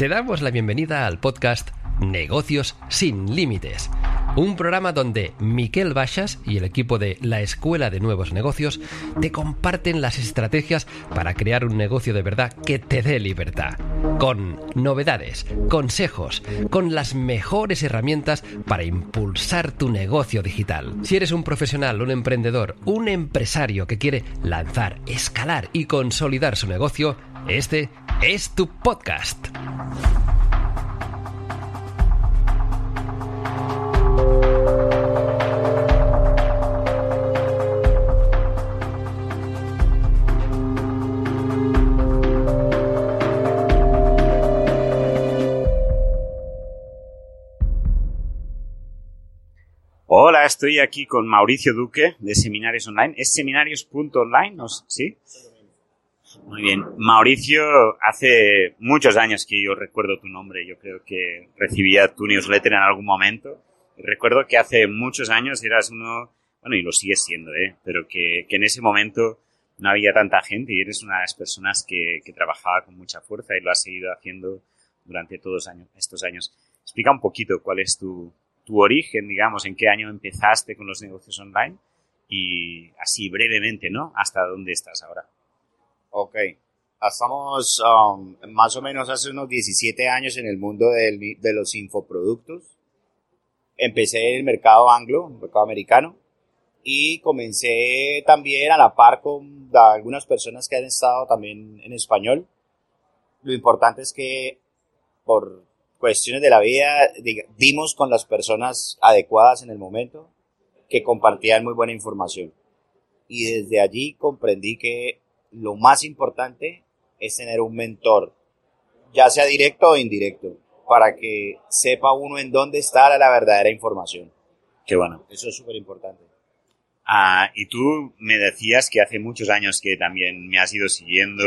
Te damos la bienvenida al podcast Negocios sin Límites, un programa donde Miquel Baixas y el equipo de la Escuela de Nuevos Negocios te comparten las estrategias para crear un negocio de verdad que te dé libertad, con novedades, consejos, con las mejores herramientas para impulsar tu negocio digital. Si eres un profesional, un emprendedor, un empresario que quiere lanzar, escalar y consolidar su negocio, este es tu podcast. Hola, estoy aquí con Mauricio Duque de Seminarios Online. ¿Es seminarios.online? ¿no? ¿Sí? Muy bien. Mauricio, hace muchos años que yo recuerdo tu nombre. Yo creo que recibía tu newsletter en algún momento. Recuerdo que hace muchos años eras uno, bueno, y lo sigues siendo, ¿eh? Pero que, que en ese momento no había tanta gente y eres una de las personas que, que trabajaba con mucha fuerza y lo has seguido haciendo durante todos estos años. Explica un poquito cuál es tu, tu origen, digamos, en qué año empezaste con los negocios online y así brevemente, ¿no? Hasta dónde estás ahora. Ok. Estamos um, más o menos hace unos 17 años en el mundo del- de los infoproductos. Empecé en el mercado anglo, el mercado americano, y comencé también a la par con algunas personas que han estado también en español. Lo importante es que por cuestiones de la vida dimos con las personas adecuadas en el momento que compartían muy buena información. Y desde allí comprendí que lo más importante es tener un mentor, ya sea directo o indirecto, para que sepa uno en dónde está la verdadera información. Qué bueno. Eso es súper importante. Ah, y tú me decías que hace muchos años que también me has ido siguiendo.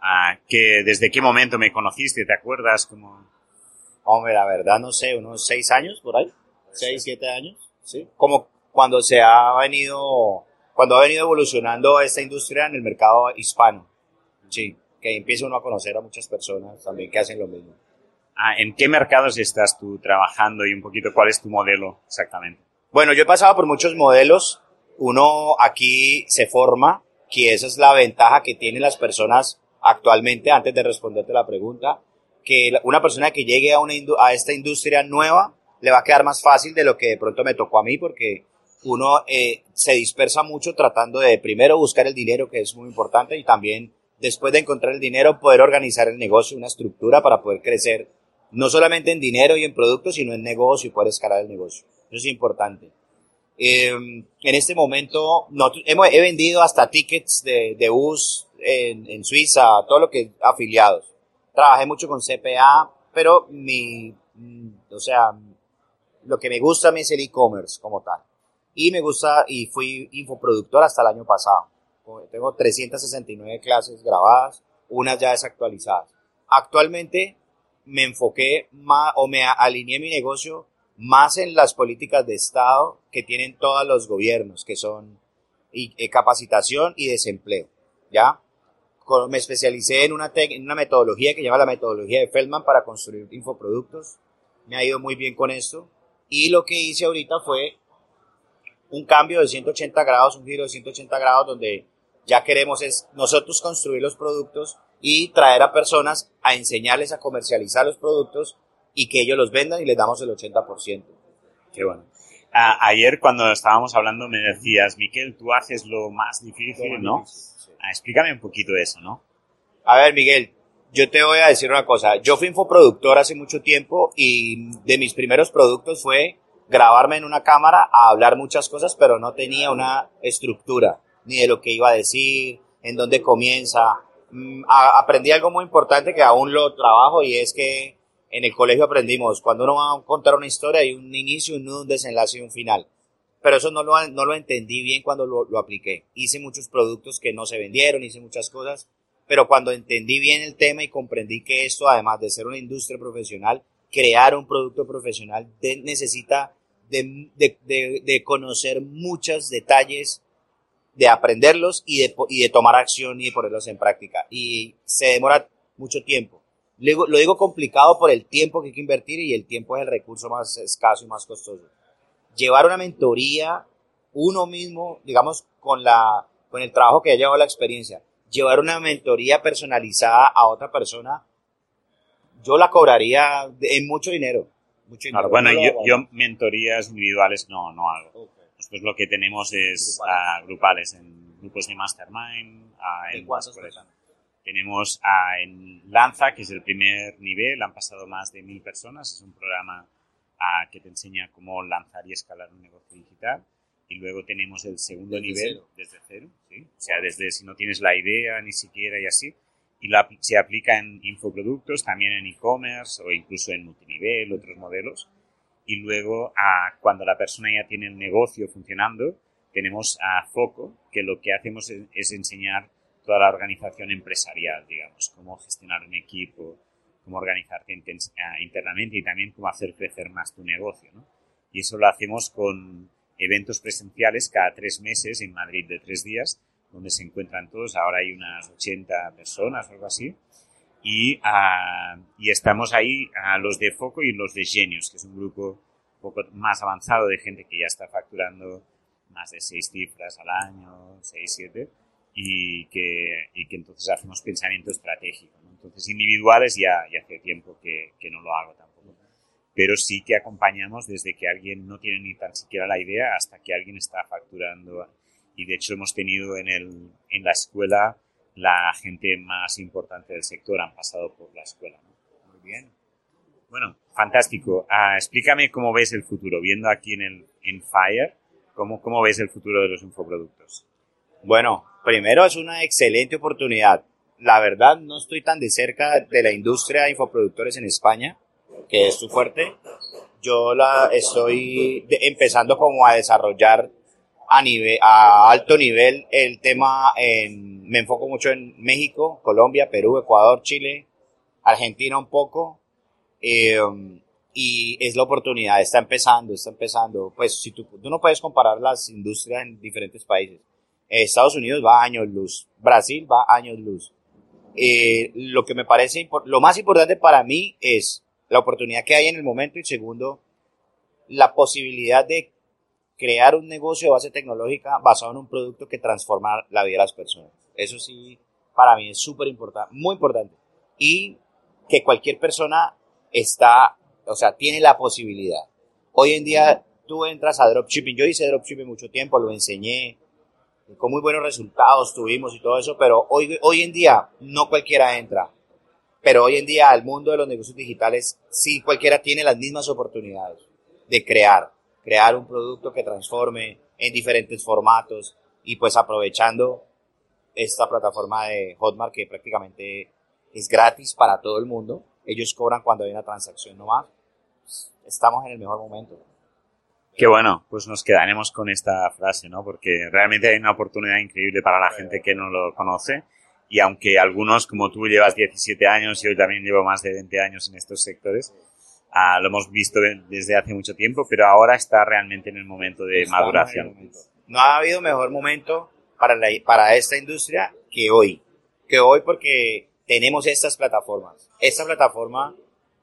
Ah, que ¿Desde qué momento me conociste? ¿Te acuerdas? Como... Hombre, la verdad no sé, unos seis años por ahí, seis, siete años, sí. Como cuando se ha venido, cuando ha venido evolucionando esta industria en el mercado hispano, sí, que empieza uno a conocer a muchas personas también que hacen lo mismo. Ah, ¿En qué mercados estás tú trabajando y un poquito cuál es tu modelo exactamente? Bueno, yo he pasado por muchos modelos. Uno aquí se forma, que esa es la ventaja que tienen las personas actualmente, antes de responderte la pregunta, que una persona que llegue a, una a esta industria nueva le va a quedar más fácil de lo que de pronto me tocó a mí porque uno eh, se dispersa mucho tratando de primero buscar el dinero, que es muy importante, y también después de encontrar el dinero poder organizar el negocio, una estructura para poder crecer, no solamente en dinero y en productos, sino en negocio y poder escalar el negocio. Eso es importante. Eh, en este momento no, hemos, he vendido hasta tickets de, de bus en, en Suiza, todo lo que afiliados. Trabajé mucho con CPA, pero mi, mm, o sea, lo que me gusta a mí es el e-commerce como tal. Y me gusta, y fui infoproductor hasta el año pasado. Tengo 369 clases grabadas, unas ya desactualizadas. Actualmente me enfoqué más, o me alineé mi negocio más en las políticas de Estado que tienen todos los gobiernos, que son eh, capacitación y desempleo. ¿Ya? me especialicé en una, en una metodología que se llama la metodología de Feldman para construir infoproductos. Me ha ido muy bien con esto. Y lo que hice ahorita fue un cambio de 180 grados, un giro de 180 grados donde ya queremos es nosotros construir los productos y traer a personas a enseñarles a comercializar los productos y que ellos los vendan y les damos el 80%. Qué bueno. ayer cuando estábamos hablando me decías, Miquel, tú haces lo más difícil, ¿no? Ah, explícame un poquito eso, ¿no? A ver, Miguel, yo te voy a decir una cosa. Yo fui infoproductor hace mucho tiempo y de mis primeros productos fue grabarme en una cámara a hablar muchas cosas, pero no tenía una estructura, ni de lo que iba a decir, en dónde comienza. Mm, aprendí algo muy importante que aún lo trabajo y es que en el colegio aprendimos, cuando uno va a contar una historia hay un inicio, un nudo, un desenlace y un final. Pero eso no lo, no lo entendí bien cuando lo, lo apliqué. Hice muchos productos que no se vendieron, hice muchas cosas, pero cuando entendí bien el tema y comprendí que esto, además de ser una industria profesional, crear un producto profesional necesita de, de, de, conocer muchos detalles, de aprenderlos y de, y de tomar acción y de ponerlos en práctica. Y se demora mucho tiempo. Lo, lo digo complicado por el tiempo que hay que invertir y el tiempo es el recurso más escaso y más costoso. Llevar una mentoría uno mismo, digamos, con, la, con el trabajo que ha llevado la experiencia, llevar una mentoría personalizada a otra persona, yo la cobraría en mucho dinero bueno, yo, mentorías individuales no, no hago. Nosotros lo que tenemos es grupales, en grupos de mastermind. en, tenemos en Lanza, que es el primer nivel, han pasado más de mil personas, es un programa que te enseña cómo lanzar y escalar un negocio digital. Y luego tenemos el segundo nivel, desde cero, ¿sí? o sea, desde si no tienes la idea ni siquiera y así, y se aplica en infoproductos, también en e-commerce o incluso en multinivel, otros modelos. Y luego, a, cuando la persona ya tiene el negocio funcionando, tenemos a Foco, que lo que hacemos es, enseñar toda la organización empresarial, digamos, cómo gestionar un equipo, cómo organizarte internamente y también cómo hacer crecer más tu negocio. ¿no? Y eso lo hacemos con eventos presenciales cada tres meses en Madrid de tres días, donde se encuentran todos. Ahora hay unas 80 personas o algo así. Y, uh, y estamos ahí a los de Foco y los de Genius, que es un grupo un poco más avanzado de gente que ya está facturando más de seis cifras al año, seis, siete, y que, y que entonces hacemos pensamiento estratégico. Entonces, individuales ya, ya hace tiempo que, que no lo hago tampoco. Pero sí que acompañamos desde que alguien no tiene ni tan siquiera la idea hasta que alguien está facturando y de hecho hemos tenido en, el, en la escuela la gente más importante del sector, han pasado por la escuela. Muy bien. Bueno, fantástico. Ah, explícame cómo ves el futuro, viendo aquí en, el, en Fire, ¿cómo, cómo ves el futuro de los infoproductos. Bueno, primero es una excelente oportunidad. La verdad, no estoy tan de cerca de la industria de infoproductores en España, que es su fuerte. Yo la estoy empezando como a desarrollar a, nivel, a alto nivel el tema, en, me enfoco mucho en México, Colombia, Perú, Ecuador, Chile, Argentina un poco. Eh, y es la oportunidad, está empezando, está empezando. Pues si tú, tú no puedes comparar las industrias en diferentes países. Estados Unidos va años luz, Brasil va años luz. Eh, lo que me parece, lo más importante para mí es la oportunidad que hay en el momento y segundo, la posibilidad de crear un negocio de base tecnológica basado en un producto que transforma la vida de las personas. Eso sí, para mí es súper importante, muy importante. Y que cualquier persona está, o sea, tiene la posibilidad. Hoy en día tú entras a dropshipping, yo hice dropshipping mucho tiempo, lo enseñé, con muy buenos resultados tuvimos y todo eso, pero hoy, hoy en día no cualquiera entra. Pero hoy en día al mundo de los negocios digitales sí cualquiera tiene las mismas oportunidades de crear, crear un producto que transforme en diferentes formatos y pues aprovechando esta plataforma de Hotmart que prácticamente es gratis para todo el mundo. Ellos cobran cuando hay una transacción nomás. Estamos en el mejor momento. Qué bueno, pues nos quedaremos con esta frase, ¿no? Porque realmente hay una oportunidad increíble para la gente que no lo conoce. Y aunque algunos, como tú, llevas 17 años yo también llevo más de 20 años en estos sectores, ah, lo hemos visto desde hace mucho tiempo, pero ahora está realmente en el momento de maduración. No ha habido mejor momento para, la, para esta industria que hoy. Que hoy porque tenemos estas plataformas. Esta plataforma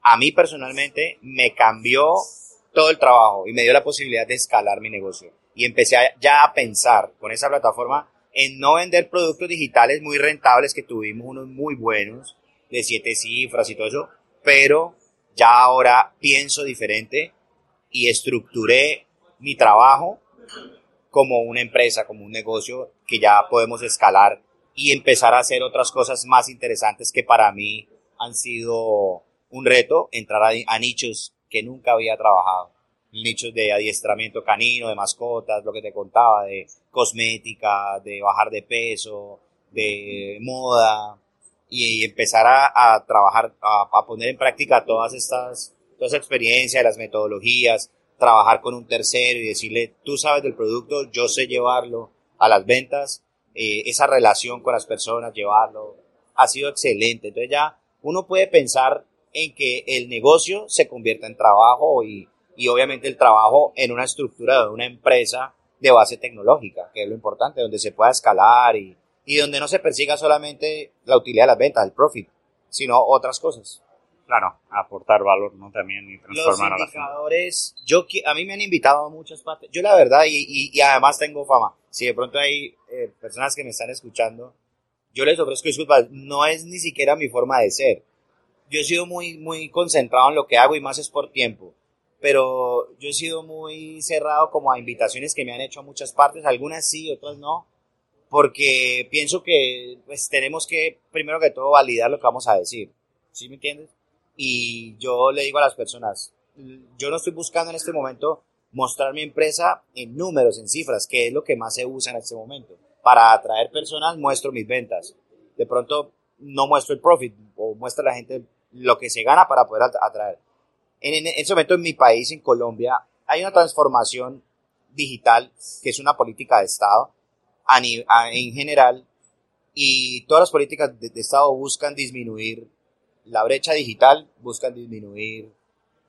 a mí personalmente me cambió todo el trabajo y me dio la posibilidad de escalar mi negocio. Y empecé ya a pensar con esa plataforma en no vender productos digitales muy rentables, que tuvimos unos muy buenos, de siete cifras y todo eso, pero ya ahora pienso diferente y estructuré mi trabajo como una empresa, como un negocio que ya podemos escalar y empezar a hacer otras cosas más interesantes que para mí han sido un reto, entrar a, nichos que nunca había trabajado. Nichos de adiestramiento canino, de mascotas, lo que te contaba, de cosmética, de bajar de peso, de moda, y empezar a, trabajar, a, poner en práctica todas estas, todas experiencias, las metodologías, trabajar con un tercero y decirle, tú sabes del producto, yo sé llevarlo a las ventas, eh, esa relación con las personas, llevarlo, ha sido excelente. Entonces ya uno puede pensar en que el negocio se convierta en trabajo y, y obviamente el trabajo en una estructura de una empresa de base tecnológica, que es lo importante, donde se pueda escalar y, y donde no se persiga solamente la utilidad de las ventas, el profit, sino otras cosas claro, aportar valor, ¿no? También y transformar Los indicadores, a la yo, a mí me han invitado a muchas partes. Yo la verdad, y, y, además tengo fama. Si de pronto hay eh, personas que me están escuchando, yo les ofrezco disculpas. No es ni siquiera mi forma de ser. Yo he sido muy, muy concentrado en lo que hago y más es por tiempo. Pero yo he sido muy cerrado como a invitaciones que me han hecho a muchas partes. Algunas sí, otras no. Porque pienso que pues tenemos que, primero que todo, validar lo que vamos a decir. ¿Sí me entiendes? Y yo le digo a las personas, yo no estoy buscando en este momento mostrar mi empresa en números, en cifras, que es lo que más se usa en este momento. Para atraer personas muestro mis ventas. De pronto no muestro el profit o muestra a la gente lo que se gana para poder atraer. En, en ese momento en mi país, en Colombia, hay una transformación digital que es una política de Estado a, en general y todas las políticas de Estado buscan disminuir la brecha digital, buscan disminuir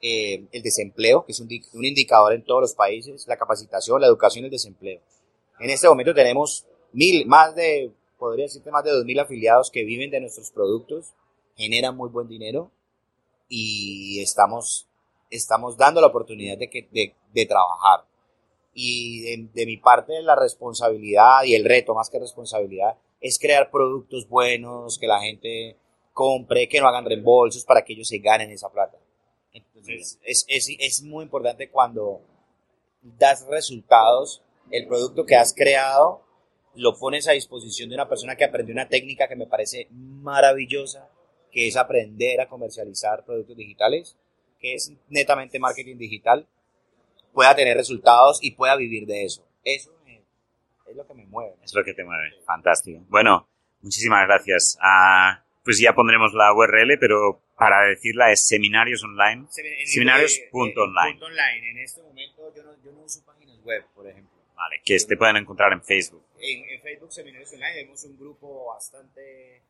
eh, el desempleo, que es un, indicador en todos los países, la capacitación, la educación y el desempleo. En este momento tenemos mil, más de, podría decirte, más de dos mil afiliados que viven de nuestros productos, generan muy buen dinero y estamos, estamos dando la oportunidad de, que, de, trabajar. Y de, de mi parte, la responsabilidad y el reto, más que responsabilidad, es crear productos buenos, que la gente compre, que no hagan reembolsos para que ellos se ganen esa plata. Entonces, es, es, es muy importante cuando das resultados, el producto que has creado lo pones a disposición de una persona que aprendió una técnica que me parece maravillosa, que es aprender a comercializar productos digitales, que es netamente marketing digital, pueda tener resultados y pueda vivir de eso. Eso es lo que me mueve. Es lo que te mueve. Fantástico. Bueno, muchísimas gracias. a pues ya pondremos la URL, pero para decirla es seminarios online, seminarios.online. online. En este momento yo no, yo no uso páginas web, por ejemplo. Vale, que te pueden encontrar en Facebook. En, Facebook Seminarios Online tenemos un grupo bastante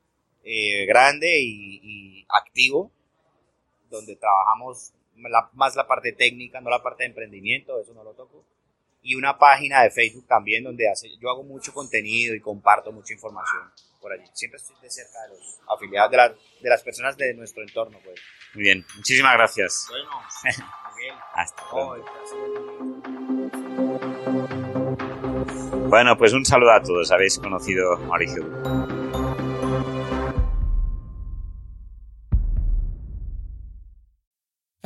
eh, grande y, activo, donde trabajamos más la parte técnica, no la parte de emprendimiento, eso no lo toco. Y una página de Facebook también donde hace, yo hago mucho contenido y comparto mucha información por allí. Siempre estoy de cerca de los afiliados, de, de las personas de nuestro entorno. Pues. Muy bien, muchísimas gracias. Bueno, Hasta luego. Bueno, pues un saludo a todos. Habéis conocido a Mauricio